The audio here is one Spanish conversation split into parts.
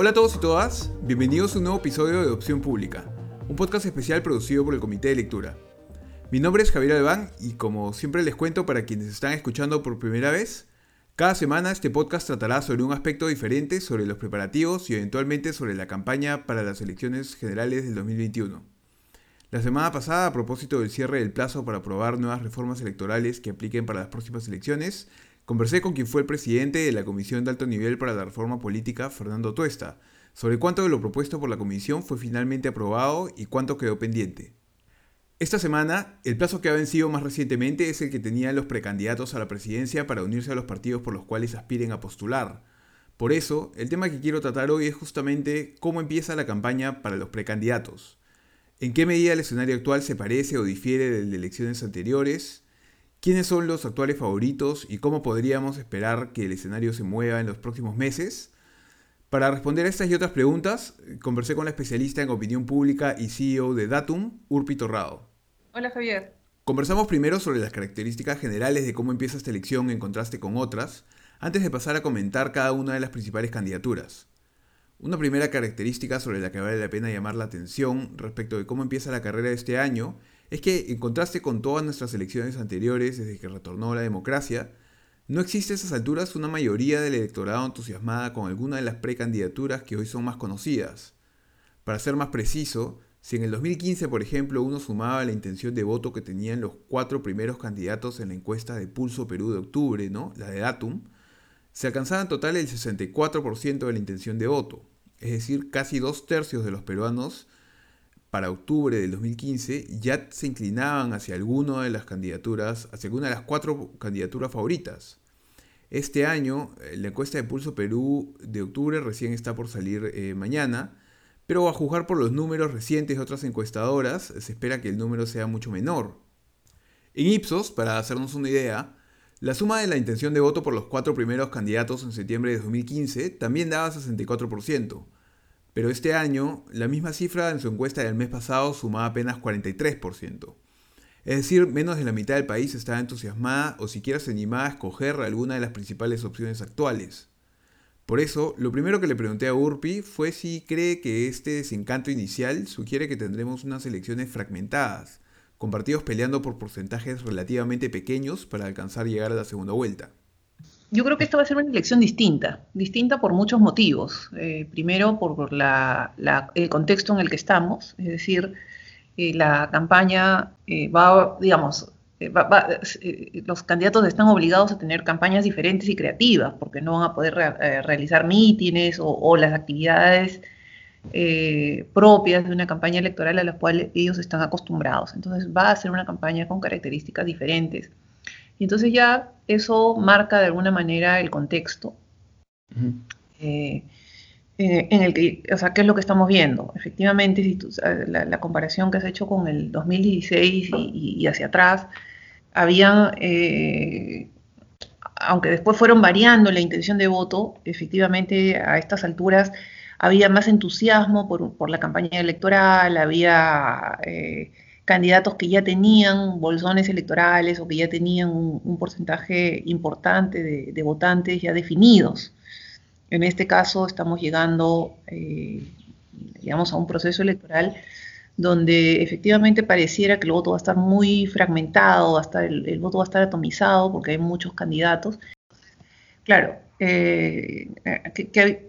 Hola a todos y todas, bienvenidos a un nuevo episodio de Opción Pública, un podcast especial producido por el Comité de Lectura. Mi nombre es Javier Albán y como siempre les cuento para quienes están escuchando por primera vez, cada semana este podcast tratará sobre un aspecto diferente sobre los preparativos y eventualmente sobre la campaña para las elecciones generales del 2021. La semana pasada, a propósito del cierre del plazo para aprobar nuevas reformas electorales que apliquen para las próximas elecciones, conversé con quien fue el presidente de la Comisión de Alto Nivel para la Reforma Política, Fernando Tuesta, sobre cuánto de lo propuesto por la comisión fue finalmente aprobado y cuánto quedó pendiente. Esta semana, el plazo que ha vencido más recientemente es el que tenían los precandidatos a la presidencia para unirse a los partidos por los cuales aspiren a postular. Por eso, el tema que quiero tratar hoy es justamente cómo empieza la campaña para los precandidatos. ¿En qué medida el escenario actual se parece o difiere del de elecciones anteriores? ¿Quiénes son los actuales favoritos y cómo podríamos esperar que el escenario se mueva en los próximos meses? Para responder a estas y otras preguntas, conversé con la especialista en opinión pública y CEO de Datum, Urpi Torrado. Hola Javier. Conversamos primero sobre las características generales de cómo empieza esta elección en contraste con otras, antes de pasar a comentar cada una de las principales candidaturas. Una primera característica sobre la que vale la pena llamar la atención respecto de cómo empieza la carrera de este año es que, en contraste con todas nuestras elecciones anteriores desde que retornó la democracia, no existe a esas alturas una mayoría del electorado entusiasmada con alguna de las precandidaturas que hoy son más conocidas. Para ser más preciso, si en el 2015, por ejemplo, uno sumaba la intención de voto que tenían los cuatro primeros candidatos en la encuesta de Pulso Perú de octubre, ¿no? la de Datum, se alcanzaba en total el 64% de la intención de voto, es decir, casi dos tercios de los peruanos para octubre del 2015 ya se inclinaban hacia alguna de las candidaturas, hacia alguna de las cuatro candidaturas favoritas. Este año, eh, la encuesta de Pulso Perú de octubre recién está por salir eh, mañana, pero a juzgar por los números recientes de otras encuestadoras, se espera que el número sea mucho menor. En Ipsos, para hacernos una idea, la suma de la intención de voto por los cuatro primeros candidatos en septiembre de 2015 también daba 64%, pero este año la misma cifra en su encuesta del mes pasado sumaba apenas 43%. Es decir, menos de la mitad del país estaba entusiasmada o siquiera se animaba a escoger alguna de las principales opciones actuales. Por eso, lo primero que le pregunté a Urpi fue si cree que este desencanto inicial sugiere que tendremos unas elecciones fragmentadas, con partidos peleando por porcentajes relativamente pequeños para alcanzar llegar a la segunda vuelta. Yo creo que esta va a ser una elección distinta, distinta por muchos motivos. Eh, primero, por el contexto en el que estamos, es decir, eh, la campaña eh, va, digamos, eh, eh, los candidatos están obligados a tener campañas diferentes y creativas, porque no van a poder realizar mítines o, las actividades propias de una campaña electoral a las cuales ellos están acostumbrados. Entonces va a ser una campaña con características diferentes. Y entonces ya eso marca de alguna manera el contexto. en el que, o sea, ¿qué es lo que estamos viendo? Efectivamente, si la, comparación que has hecho con el 2016 y, y hacia atrás, habían, eh, aunque después fueron variando la intención de voto, efectivamente a estas alturas había más entusiasmo por, la campaña electoral, había eh, candidatos que ya tenían bolsones electorales o que ya tenían un, porcentaje importante de, votantes ya definidos. En este caso estamos llegando, eh, digamos, a un proceso electoral donde efectivamente pareciera que el voto va a estar muy fragmentado, hasta el, voto va a estar atomizado porque hay muchos candidatos. Claro, eh,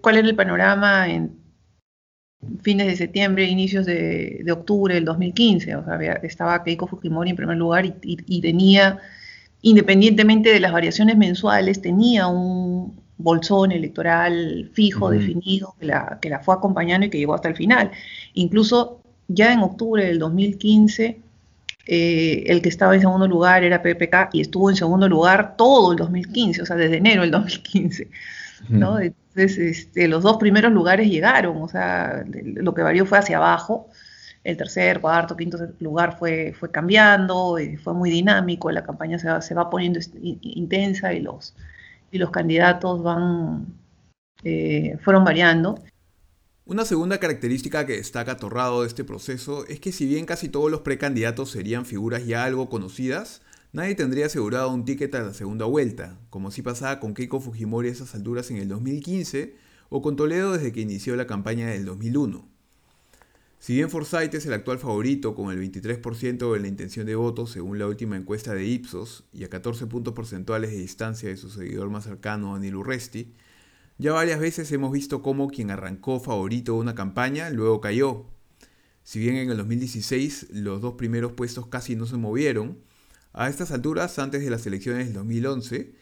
cuál era el panorama en fines de septiembre, inicios de, octubre del 2015? O sea, estaba Keiko Fujimori en primer lugar y, tenía, independientemente de las variaciones mensuales, tenía un bolsón electoral fijo, definido, que la, que la fue acompañando y que llegó hasta el final. Incluso ya en octubre del 2015, eh, el que estaba en segundo lugar era PPK y estuvo en segundo lugar todo el 2015, o sea, desde enero del 2015. ¿No? Entonces, este, los dos primeros lugares llegaron, o sea, lo que varió fue hacia abajo. El tercer, cuarto, quinto lugar fue, fue cambiando, fue muy dinámico, la campaña se va, se va poniendo intensa y los, y los candidatos van, eh, fueron variando. Una segunda característica que destaca Torrado de este proceso es que si bien casi todos los precandidatos serían figuras ya algo conocidas, nadie tendría asegurado un ticket a la segunda vuelta, como si pasaba con Keiko Fujimori a esas alturas en el 2015 o con Toledo desde que inició la campaña del 2001. Si bien Forsyth es el actual favorito con el 23% de la intención de voto según la última encuesta de Ipsos y a 14 puntos porcentuales de distancia de su seguidor más cercano, Anil Urresti, ya varias veces hemos visto cómo quien arrancó favorito una campaña luego cayó. Si bien en el 2016 los dos primeros puestos casi no se movieron, a estas alturas, antes de las elecciones del 2011,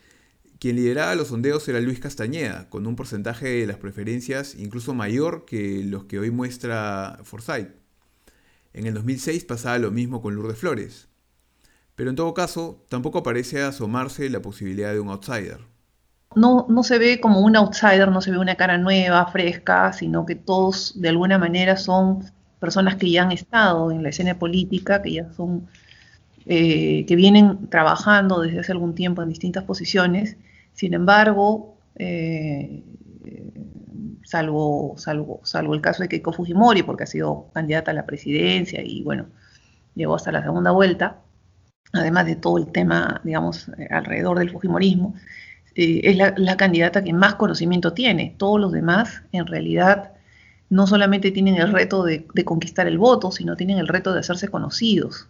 quien lideraba los sondeos era Luis Castañeda, con un porcentaje de las preferencias incluso mayor que los que hoy muestra Forsyth. En el 2006 pasaba lo mismo con Lourdes Flores. Pero en todo caso, tampoco parece asomarse la posibilidad de un outsider. No, no se ve como un outsider, no se ve una cara nueva, fresca, sino que todos de alguna manera son personas que ya han estado en la escena política, que ya son, eh, que vienen trabajando desde hace algún tiempo en distintas posiciones sin embargo, eh, salvo, salvo, el caso de Keiko Fujimori, porque ha sido candidata a la presidencia y bueno, llegó hasta la segunda vuelta, además de todo el tema, digamos, alrededor del Fujimorismo, eh, es la, candidata que más conocimiento tiene. Todos los demás, en realidad, no solamente tienen el reto de conquistar el voto, sino tienen el reto de hacerse conocidos.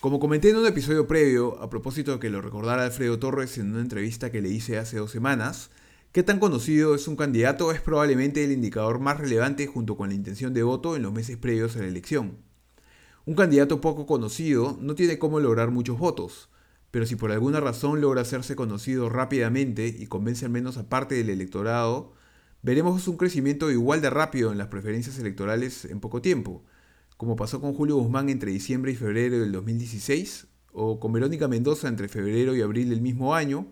Como comenté en un episodio previo, a propósito de que lo recordara Alfredo Torres en una entrevista que le hice hace dos semanas, qué tan conocido es un candidato es probablemente el indicador más relevante junto con la intención de voto en los meses previos a la elección. Un candidato poco conocido no tiene cómo lograr muchos votos, pero si por alguna razón logra hacerse conocido rápidamente y convence al menos a parte del electorado, veremos un crecimiento igual de rápido en las preferencias electorales en poco tiempo, como pasó con Julio Guzmán entre diciembre y febrero del 2016, o con Verónica Mendoza entre febrero y abril del mismo año,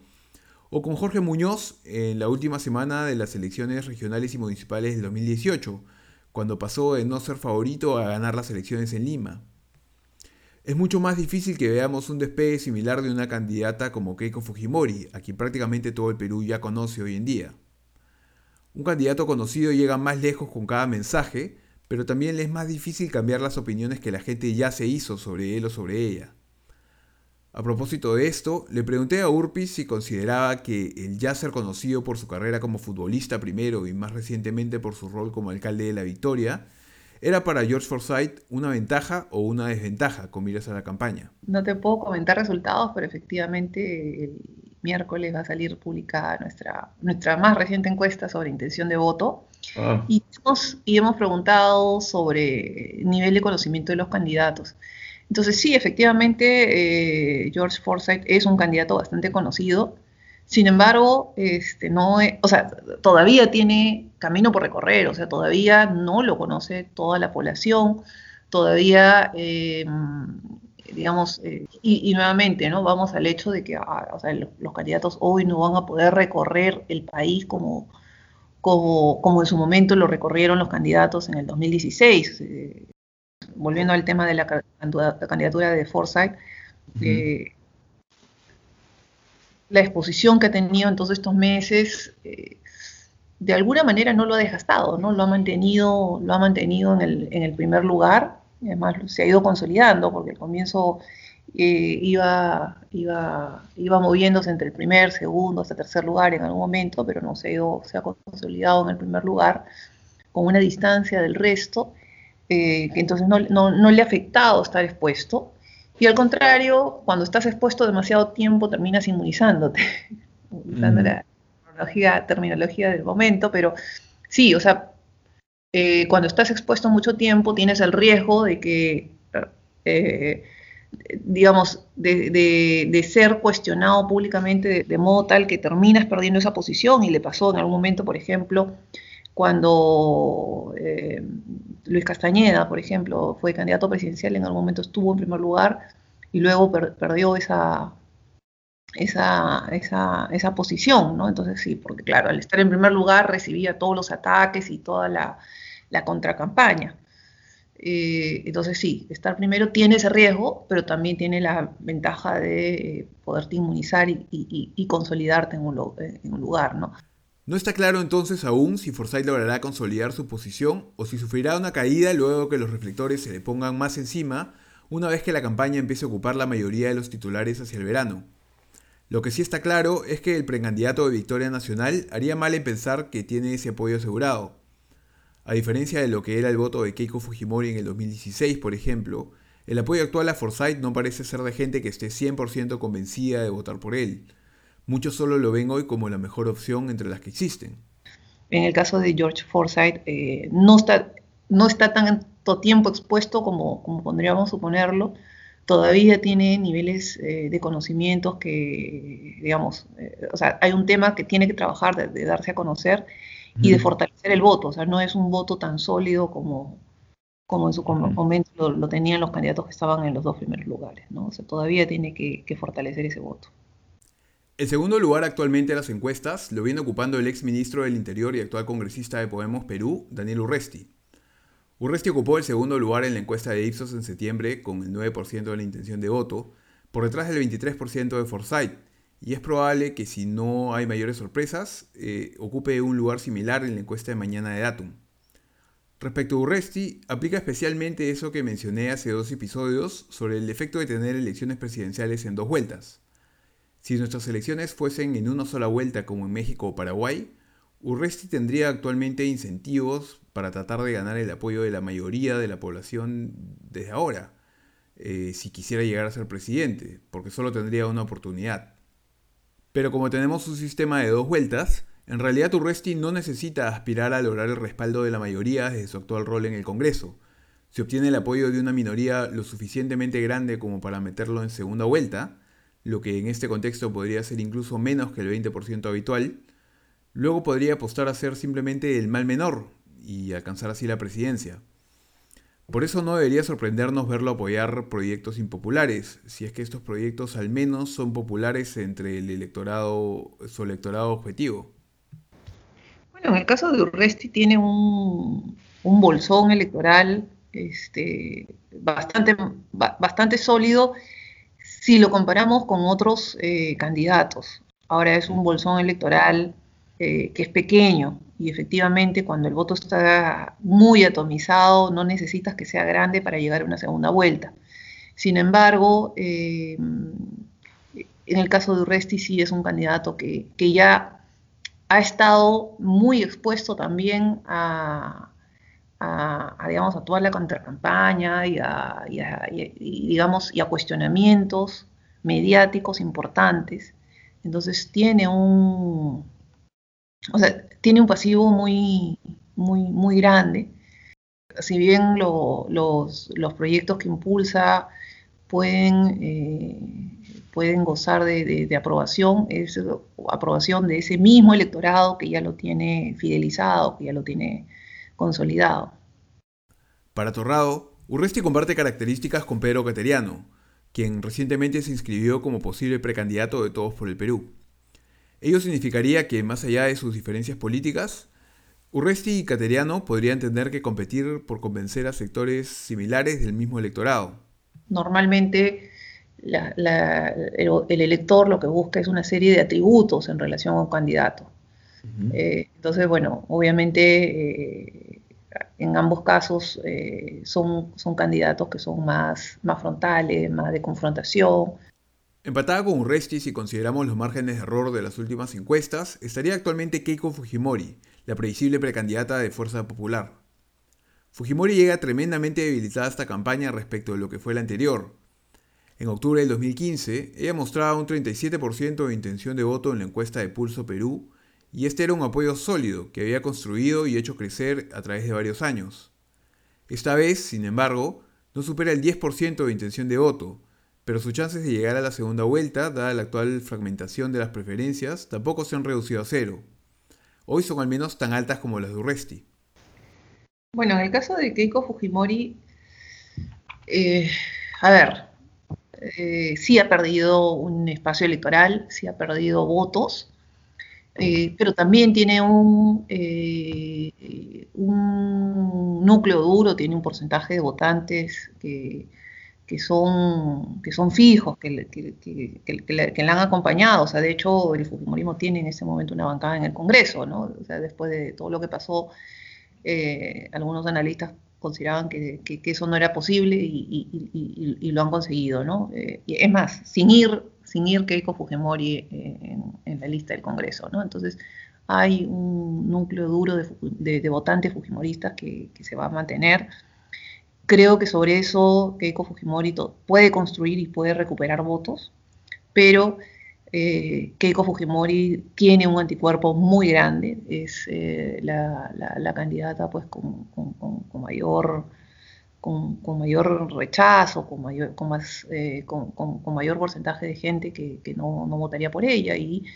o con Jorge Muñoz en la última semana de las elecciones regionales y municipales del 2018, cuando pasó de no ser favorito a ganar las elecciones en Lima. Es mucho más difícil que veamos un despegue similar de una candidata como Keiko Fujimori, a quien prácticamente todo el Perú ya conoce hoy en día. Un candidato conocido llega más lejos con cada mensaje, pero también le es más difícil cambiar las opiniones que la gente ya se hizo sobre él o sobre ella. A propósito de esto, le pregunté a Urpis si consideraba que el ya ser conocido por su carrera como futbolista primero y más recientemente por su rol como alcalde de La Victoria, era para George Forsyth una ventaja o una desventaja con miras a la campaña. No te puedo comentar resultados, pero efectivamente miércoles va a salir publicada nuestra, nuestra más reciente encuesta sobre intención de voto. Ah. Y, hemos, y hemos preguntado sobre nivel de conocimiento de los candidatos. Entonces sí, efectivamente, eh, George Forsyth es un candidato bastante conocido. Sin embargo, este, no o sea, todavía tiene camino por recorrer, o sea, todavía no lo conoce toda la población, todavía eh, digamos, eh, y, nuevamente, ¿no? Vamos al hecho de que ah, los, candidatos hoy no van a poder recorrer el país como, como, como en su momento lo recorrieron los candidatos en el 2016. Eh, volviendo al tema de la, candidatura de Forsyth, eh, la exposición que ha tenido en todos estos meses, de alguna manera no lo ha desgastado, ¿no? Lo ha mantenido, lo ha mantenido en el, en el primer lugar además se ha ido consolidando porque al comienzo eh, iba, iba, iba moviéndose entre el primer, segundo, hasta tercer lugar en algún momento, pero no se ha, ido, se ha consolidado en el primer lugar con una distancia del resto, eh, que entonces no, le ha afectado estar expuesto. Y al contrario, cuando estás expuesto demasiado tiempo, terminas inmunizándote, usando la terminología, terminología del momento, pero sí, o sea, eh, cuando estás expuesto mucho tiempo tienes el riesgo de que, eh, digamos, de, ser cuestionado públicamente de, modo tal que terminas perdiendo esa posición. Y le pasó en algún momento, por ejemplo, cuando eh, Luis Castañeda, por ejemplo, fue candidato presidencial, en algún momento estuvo en primer lugar y luego perdió esa, esa, esa, esa, posición, ¿no? Entonces sí, porque claro, al estar en primer lugar recibía todos los ataques y toda la, la contracampaña. Eh, entonces sí, estar primero tiene ese riesgo, pero también tiene la ventaja de eh, poderte inmunizar y, consolidarte en un, en un, lugar, ¿no? No está claro entonces aún si Forsyth logrará consolidar su posición o si sufrirá una caída luego que los reflectores se le pongan más encima una vez que la campaña empiece a ocupar la mayoría de los titulares hacia el verano. Lo que sí está claro es que el precandidato de Victoria Nacional haría mal en pensar que tiene ese apoyo asegurado. A diferencia de lo que era el voto de Keiko Fujimori en el 2016, por ejemplo, el apoyo actual a Forsyth no parece ser de gente que esté 100% convencida de votar por él. Muchos solo lo ven hoy como la mejor opción entre las que existen. En el caso de George Forsyth, eh, no, está, no está tanto tiempo expuesto como, como podríamos suponerlo, todavía tiene niveles eh, de conocimientos que, digamos, eh, o sea, hay un tema que tiene que trabajar de, darse a conocer y de fortalecer el voto, o sea, no es un voto tan sólido como, como en su momento lo, tenían los candidatos que estaban en los dos primeros lugares, ¿no? O sea, todavía tiene que, que fortalecer ese voto. El segundo lugar actualmente en las encuestas lo viene ocupando el ex ministro del Interior y actual congresista de Podemos Perú, Daniel Urresti. Urresti ocupó el segundo lugar en la encuesta de Ipsos en septiembre con el 9% de la intención de voto, por detrás del 23% de Forsyth, y es probable que si no hay mayores sorpresas, eh, ocupe un lugar similar en la encuesta de mañana de Datum. Respecto a Urresti, aplica especialmente eso que mencioné hace dos episodios sobre el efecto de tener elecciones presidenciales en dos vueltas. Si nuestras elecciones fuesen en una sola vuelta como en México o Paraguay, Urresti tendría actualmente incentivos para tratar de ganar el apoyo de la mayoría de la población desde ahora, eh, si quisiera llegar a ser presidente, porque solo tendría una oportunidad. Pero como tenemos un sistema de dos vueltas, en realidad Urresti no necesita aspirar a lograr el respaldo de la mayoría desde su actual rol en el Congreso. Si obtiene el apoyo de una minoría lo suficientemente grande como para meterlo en segunda vuelta, lo que en este contexto podría ser incluso menos que el 20% habitual, luego podría apostar a ser simplemente el mal menor, y alcanzar así la presidencia. Por eso no debería sorprendernos verlo apoyar proyectos impopulares, si es que estos proyectos al menos son populares entre el electorado, su electorado objetivo. Bueno, en el caso de Urresti tiene un, bolsón electoral este, bastante, bastante sólido si lo comparamos con otros eh, candidatos. Ahora es un bolsón electoral eh, que es pequeño y efectivamente cuando el voto está muy atomizado no necesitas que sea grande para llegar a una segunda vuelta. Sin embargo, eh, en el caso de Urresti sí es un candidato que, ya ha estado muy expuesto también a, digamos, a toda la contracampaña y a, digamos, y a cuestionamientos mediáticos importantes. Entonces tiene un, o sea, tiene un pasivo muy, muy, muy grande. Si bien los, proyectos que impulsa pueden, eh, pueden gozar de, aprobación, es aprobación de ese mismo electorado que ya lo tiene fidelizado, que ya lo tiene consolidado. Para Torrado, Urresti comparte características con Pedro Cateriano, quien recientemente se inscribió como posible precandidato de Todos por el Perú. Ello significaría que, más allá de sus diferencias políticas, Urresti y Cateriano podrían tener que competir por convencer a sectores similares del mismo electorado. Normalmente el, elector lo que busca es una serie de atributos en relación a un candidato. Eh, entonces, bueno, obviamente eh, en ambos casos eh, son, son candidatos que son más, más frontales, más de confrontación, Empatada con Urresti si consideramos los márgenes de error de las últimas encuestas, estaría actualmente Keiko Fujimori, la previsible precandidata de Fuerza Popular. Fujimori llega tremendamente debilitada esta campaña respecto de lo que fue la anterior. En octubre del 2015, ella mostraba un 37% de intención de voto en la encuesta de Pulso Perú, y este era un apoyo sólido que había construido y hecho crecer a través de varios años. Esta vez, sin embargo, no supera el 10% de intención de voto, pero sus chances de llegar a la segunda vuelta, dada la actual fragmentación de las preferencias, tampoco se han reducido a cero. Hoy son al menos tan altas como las de Urresti. Bueno, en el caso de Keiko Fujimori, eh, a ver, eh, sí ha perdido un espacio electoral, sí ha perdido votos, eh, pero también tiene un, un núcleo duro, tiene un porcentaje de votantes que, que son, que son fijos, que, que, la han acompañado. O sea, de hecho, el Fujimorismo tiene en ese momento una bancada en el Congreso, ¿no? O sea, después de todo lo que pasó, eh, algunos analistas consideraban que, eso no era posible y, lo han conseguido, ¿no? Eh, es más, sin ir, sin ir Keiko Fujimori en, la lista del Congreso, ¿no? Entonces, hay un núcleo duro de, votantes fujimoristas que, se va a mantener. Creo que sobre eso Keiko Fujimori puede construir y puede recuperar votos, pero eh, Keiko Fujimori tiene un anticuerpo muy grande, es eh, la, candidata pues con, mayor con, mayor rechazo, con mayor, con eh, mayor porcentaje de gente que, no, votaría por ella y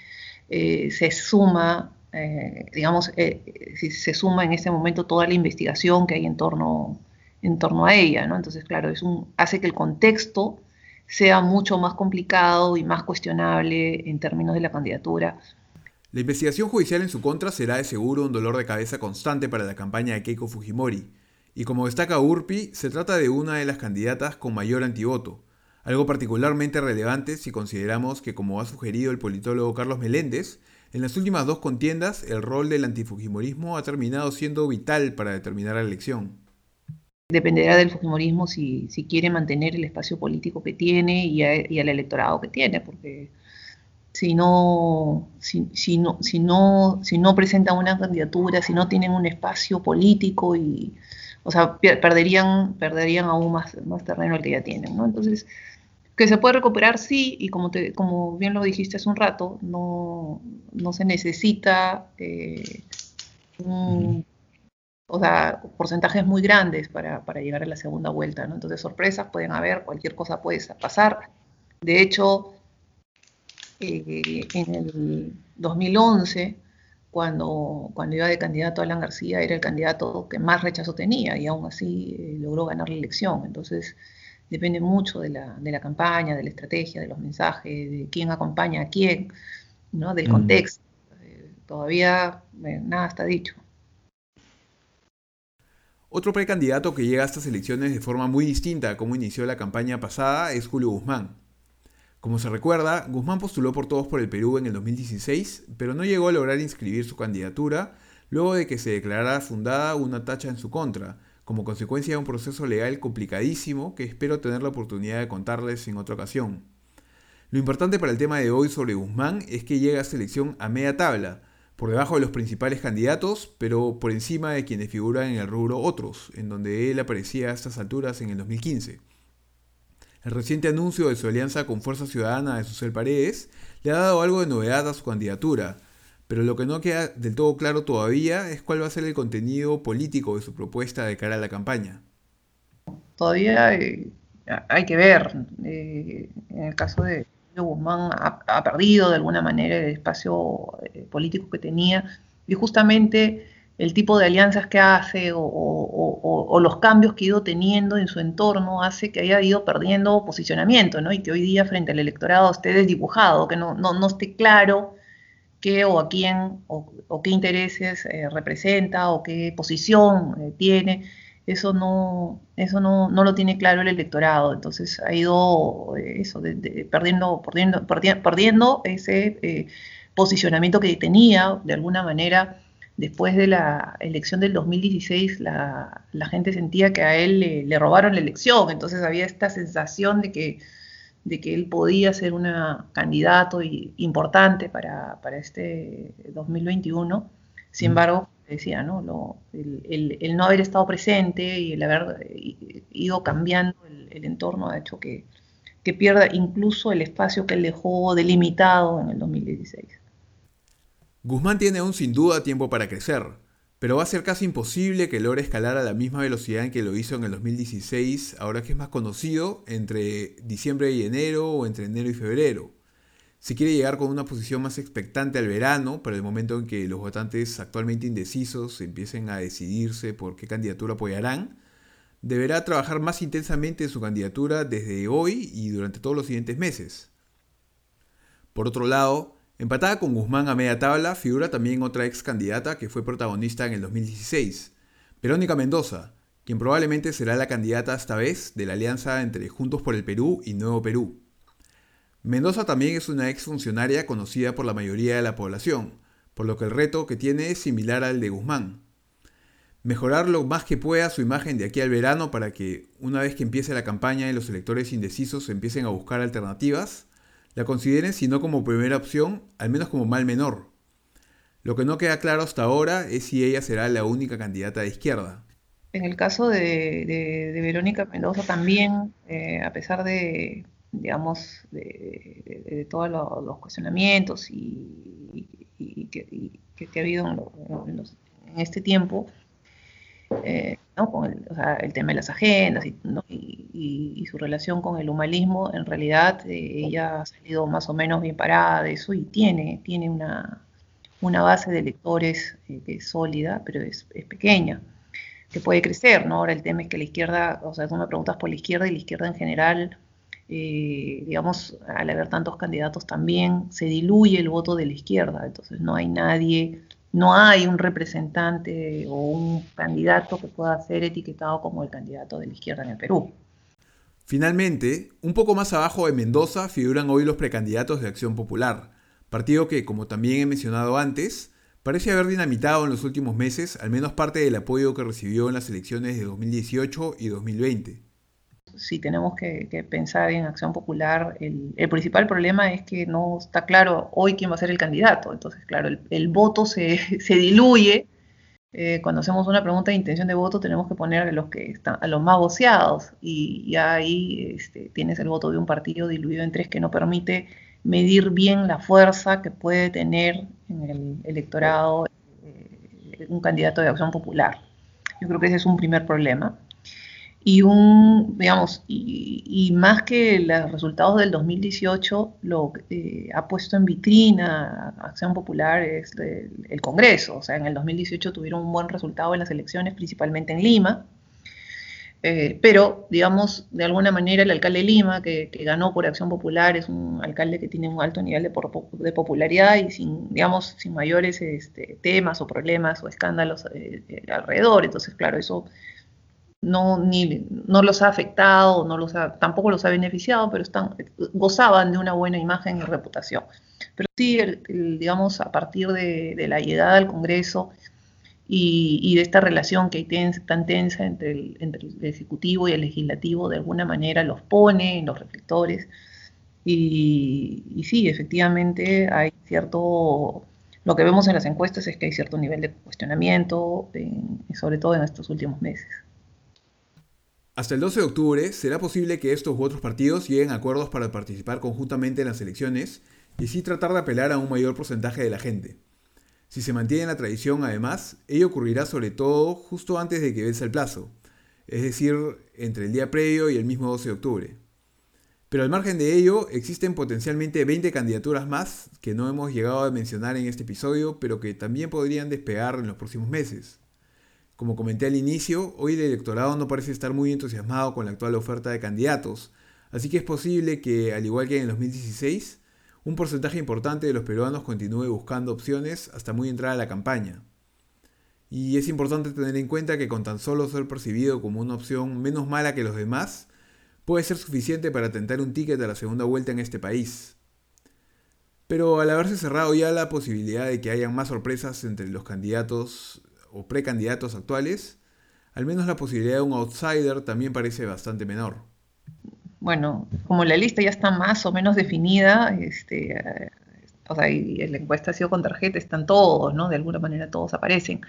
se suma, digamos, se suma en este momento toda la investigación que hay en torno, en torno a ella, ¿no? Entonces, claro, es un, hace que el contexto sea mucho más complicado y más cuestionable en términos de la candidatura. La investigación judicial en su contra será de seguro un dolor de cabeza constante para la campaña de Keiko Fujimori, y como destaca Urpi, se trata de una de las candidatas con mayor antivoto, algo particularmente relevante si consideramos que, como ha sugerido el politólogo Carlos Meléndez, en las últimas dos contiendas el rol del antifujimorismo ha terminado siendo vital para determinar la elección dependerá del Fujimorismo si, quiere mantener el espacio político que tiene y, al electorado que tiene, porque si no, si, no, si, no, si no presentan una candidatura, si no tienen un espacio político y, o sea, perderían, perderían aún más, más terreno el que ya tienen. Entonces, que se puede recuperar, sí, y como, te, como bien lo dijiste hace un rato, no, no se necesita eh, un o sea, porcentajes muy grandes para, llegar a la segunda vuelta, ¿no? Entonces, sorpresas pueden haber, cualquier cosa puede pasar. De hecho, eh, en el 2011, cuando, cuando iba de candidato Alan García, era el candidato que más rechazo tenía y aún así eh, logró ganar la elección. Entonces, depende mucho de la, de la, campaña, de la estrategia, de los mensajes, de quién acompaña a quién, ¿no? del mm. contexto. Eh, todavía nada está dicho. Otro precandidato que llega a estas elecciones de forma muy distinta a como inició la campaña pasada es Julio Guzmán. Como se recuerda, Guzmán postuló por Todos por el Perú en el 2016, pero no llegó a lograr inscribir su candidatura luego de que se declarara fundada una tacha en su contra, como consecuencia de un proceso legal complicadísimo que espero tener la oportunidad de contarles en otra ocasión. Lo importante para el tema de hoy sobre Guzmán es que llega a esta elección a media tabla, por debajo de los principales candidatos, pero por encima de quienes figuran en el rubro otros, en donde él aparecía a estas alturas en el 2015. El reciente anuncio de su alianza con Fuerza Ciudadana de Susel Paredes le ha dado algo de novedad a su candidatura, pero lo que no queda del todo claro todavía es cuál va a ser el contenido político de su propuesta de cara a la campaña. Todavía eh, hay que ver, eh, en el caso de, Guzmán ha, perdido de alguna manera el espacio eh, político que tenía y justamente el tipo de alianzas que hace o, los cambios que ha ido teniendo en su entorno hace que haya ido perdiendo posicionamiento, ¿no? Y que hoy día frente al electorado esté desdibujado, que no, esté claro qué o a quién o, qué intereses eh, representa o qué posición eh, tiene eso no, eso no, no, lo tiene claro el electorado. Entonces ha ido eh, eso, perdiendo, perdiendo, perdiendo ese eh, posicionamiento que tenía, de alguna manera, después de la elección del 2016, la, la gente sentía que a él le, robaron la elección. Entonces había esta sensación de que, de que él podía ser un candidato importante para, para este 2021. Sin embargo, decía, ¿no? el, no haber estado presente y el haber ido cambiando el, entorno ha hecho que, que, pierda incluso el espacio que él dejó delimitado en el 2016. Guzmán tiene aún sin duda tiempo para crecer, pero va a ser casi imposible que logre escalar a la misma velocidad en que lo hizo en el 2016, ahora que es más conocido, entre diciembre y enero o entre enero y febrero. Si quiere llegar con una posición más expectante al verano, para el momento en que los votantes actualmente indecisos empiecen a decidirse por qué candidatura apoyarán, deberá trabajar más intensamente en su candidatura desde hoy y durante todos los siguientes meses. Por otro lado, empatada con Guzmán a media tabla, figura también otra ex candidata que fue protagonista en el 2016, Verónica Mendoza, quien probablemente será la candidata esta vez de la alianza entre Juntos por el Perú y Nuevo Perú. Mendoza también es una exfuncionaria conocida por la mayoría de la población, por lo que el reto que tiene es similar al de Guzmán. Mejorar lo más que pueda su imagen de aquí al verano para que, una vez que empiece la campaña y los electores indecisos empiecen a buscar alternativas, la consideren si no como primera opción, al menos como mal menor. Lo que no queda claro hasta ahora es si ella será la única candidata de izquierda. En el caso de, Verónica Mendoza también, eh, a pesar de, digamos, de, todos los, cuestionamientos y, que, ha habido en, este tiempo, eh, con el, tema de las agendas y, su relación con el humanismo, en realidad eh, ella ha salido más o menos bien parada de eso y tiene, tiene una, una base de lectores que es sólida, pero es, es pequeña que puede crecer, ¿no? Ahora el tema es que la izquierda, o sea, tú me preguntas por la izquierda y la izquierda en general, eh, digamos, al haber tantos candidatos también se diluye el voto de la izquierda, entonces no hay nadie, no hay un representante o un candidato que pueda ser etiquetado como el candidato de la izquierda en el Perú. Finalmente, un poco más abajo de Mendoza figuran hoy los precandidatos de Acción Popular, partido que, como también he mencionado antes, Parece haber dinamitado en los últimos meses al menos parte del apoyo que recibió en las elecciones de 2018 y 2020. Si tenemos que, pensar en Acción Popular, el, principal problema es que no está claro hoy quién va a ser el candidato. Entonces, claro, el, voto se, diluye. Eh, cuando hacemos una pregunta de intención de voto, tenemos que poner a los que están, a los más voceados, y ya ahí este, tienes el voto de un partido diluido en tres que no permite medir bien la fuerza que puede tener en el electorado eh, un candidato de acción popular. Yo creo que ese es un primer problema. Y un, digamos, y, más que los resultados del 2018, lo eh, ha puesto en vitrina Acción Popular es el Congreso. O sea, en el 2018 tuvieron un buen resultado en las elecciones, principalmente en Lima, eh, pero, digamos, de alguna manera el alcalde de Lima, que, ganó por Acción Popular, es un alcalde que tiene un alto nivel de, popularidad y sin, digamos, sin mayores este, temas o problemas o escándalos eh, eh, alrededor. Entonces, claro, eso no, ni, no los ha afectado, no los tampoco los ha beneficiado, pero están, gozaban de una buena imagen y reputación. Pero sí, digamos, a partir de, la llegada al Congreso, y, de esta relación que hay tan tensa entre el, entre el, Ejecutivo y el Legislativo, de alguna manera los pone en los reflectores. Y, sí, efectivamente hay cierto, lo que vemos en las encuestas es que hay cierto nivel de cuestionamiento, sobre todo en estos últimos meses. Hasta el 12 de octubre será posible que estos u otros partidos lleguen a acuerdos para participar conjuntamente en las elecciones y así tratar de apelar a un mayor porcentaje de la gente. Si se mantiene la tradición, además, ello ocurrirá sobre todo justo antes de que vence el plazo, es decir, entre el día previo y el mismo 12 de octubre. Pero al margen de ello, existen potencialmente 20 candidaturas más que no hemos llegado a mencionar en este episodio, pero que también podrían despegar en los próximos meses. Como comenté al inicio, hoy el electorado no parece estar muy entusiasmado con la actual oferta de candidatos, así que es posible que, al igual que en el 2016, un porcentaje importante de los peruanos continúe buscando opciones hasta muy entrada la campaña. Y es importante tener en cuenta que con tan solo ser percibido como una opción menos mala que los demás, puede ser suficiente para tentar un ticket a la segunda vuelta en este país. Pero al haberse cerrado ya la posibilidad de que hayan más sorpresas entre los candidatos o precandidatos actuales, al menos la posibilidad de un outsider también parece bastante menor bueno, como la lista ya está más o menos definida, este, eh, o sea, y la encuesta ha sido con tarjeta, están todos, ¿no? De alguna manera todos aparecen.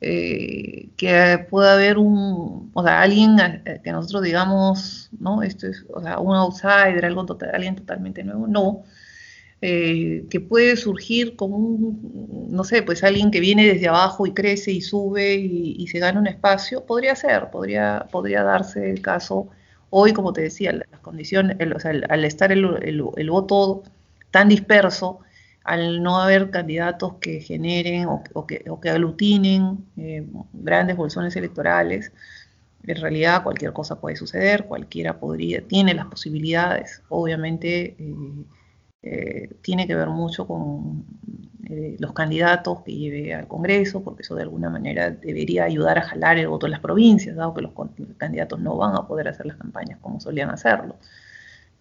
Eh, que pueda haber un, o sea, alguien eh, que nosotros digamos, ¿no? Esto es, o sea, un outsider, algo total, alguien totalmente nuevo, no. Que puede surgir como un, no sé, pues alguien que viene desde abajo y crece y sube y, y se gana un espacio, podría ser, podría, podría darse el caso Hoy, como te decía, las condiciones, al estar el, voto tan disperso, al no haber candidatos que generen o, que, aglutinen eh, grandes bolsones electorales, en realidad cualquier cosa puede suceder, cualquiera podría, tiene las posibilidades, obviamente eh, eh, tiene que ver mucho con eh, los candidatos que lleve al Congreso, porque eso de alguna manera debería ayudar a jalar el voto en las provincias, dado que los candidatos no van a poder hacer las campañas como solían hacerlo.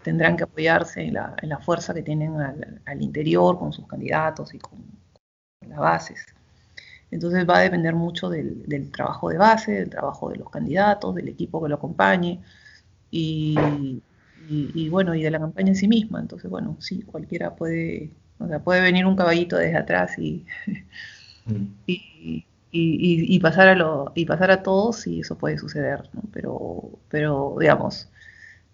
Tendrán que apoyarse en la, fuerza que tienen al, interior con sus candidatos y con, las bases. Entonces va a depender mucho del, trabajo de base, del trabajo de los candidatos, del equipo que lo acompañe y, y, bueno, y de la campaña en sí misma. Entonces, bueno, sí, cualquiera puede, o sea, puede venir un caballito desde atrás y, mm. y, pasar a lo, y pasar a todos y eso puede suceder, ¿no? Pero, pero digamos,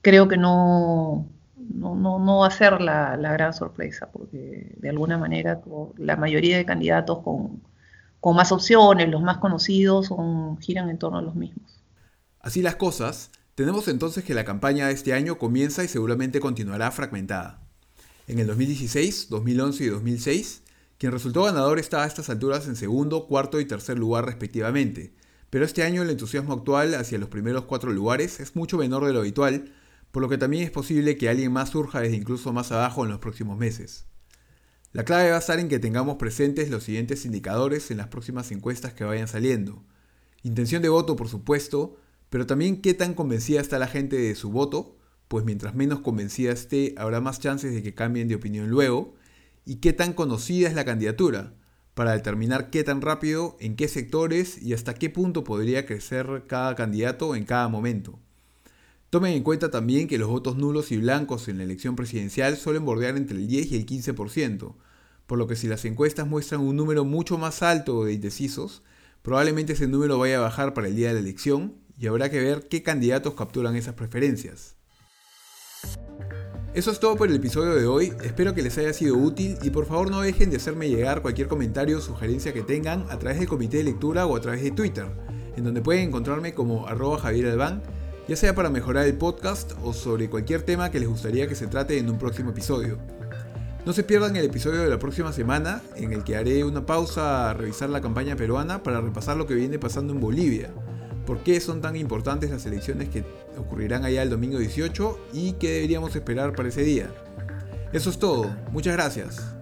creo que no, no, no, va a ser la, gran sorpresa, porque de alguna manera la mayoría de candidatos con, con más opciones, los más conocidos, son, giran en torno a los mismos. Así las cosas, tenemos entonces que la campaña de este año comienza y seguramente continuará fragmentada. En el 2016, 2011 y 2006, quien resultó ganador está a estas alturas en segundo, cuarto y tercer lugar respectivamente, pero este año el entusiasmo actual hacia los primeros cuatro lugares es mucho menor de lo habitual, por lo que también es posible que alguien más surja desde incluso más abajo en los próximos meses. La clave va a estar en que tengamos presentes los siguientes indicadores en las próximas encuestas que vayan saliendo. Intención de voto, por supuesto, pero también qué tan convencida está la gente de su voto, pues mientras menos convencida esté, habrá más chances de que cambien de opinión luego, y qué tan conocida es la candidatura, para determinar qué tan rápido, en qué sectores y hasta qué punto podría crecer cada candidato en cada momento. Tomen en cuenta también que los votos nulos y blancos en la elección presidencial suelen bordear entre el 10 y el 15%, por lo que si las encuestas muestran un número mucho más alto de indecisos, probablemente ese número vaya a bajar para el día de la elección y habrá que ver qué candidatos capturan esas preferencias. Eso es todo por el episodio de hoy, espero que les haya sido útil y por favor no dejen de hacerme llegar cualquier comentario o sugerencia que tengan a través del comité de lectura o a través de Twitter, en donde pueden encontrarme como arroba Javier ya sea para mejorar el podcast o sobre cualquier tema que les gustaría que se trate en un próximo episodio. No se pierdan el episodio de la próxima semana, en el que haré una pausa a revisar la campaña peruana para repasar lo que viene pasando en Bolivia por qué son tan importantes las elecciones que ocurrirán allá el domingo 18 y qué deberíamos esperar para ese día. Eso es todo, muchas gracias.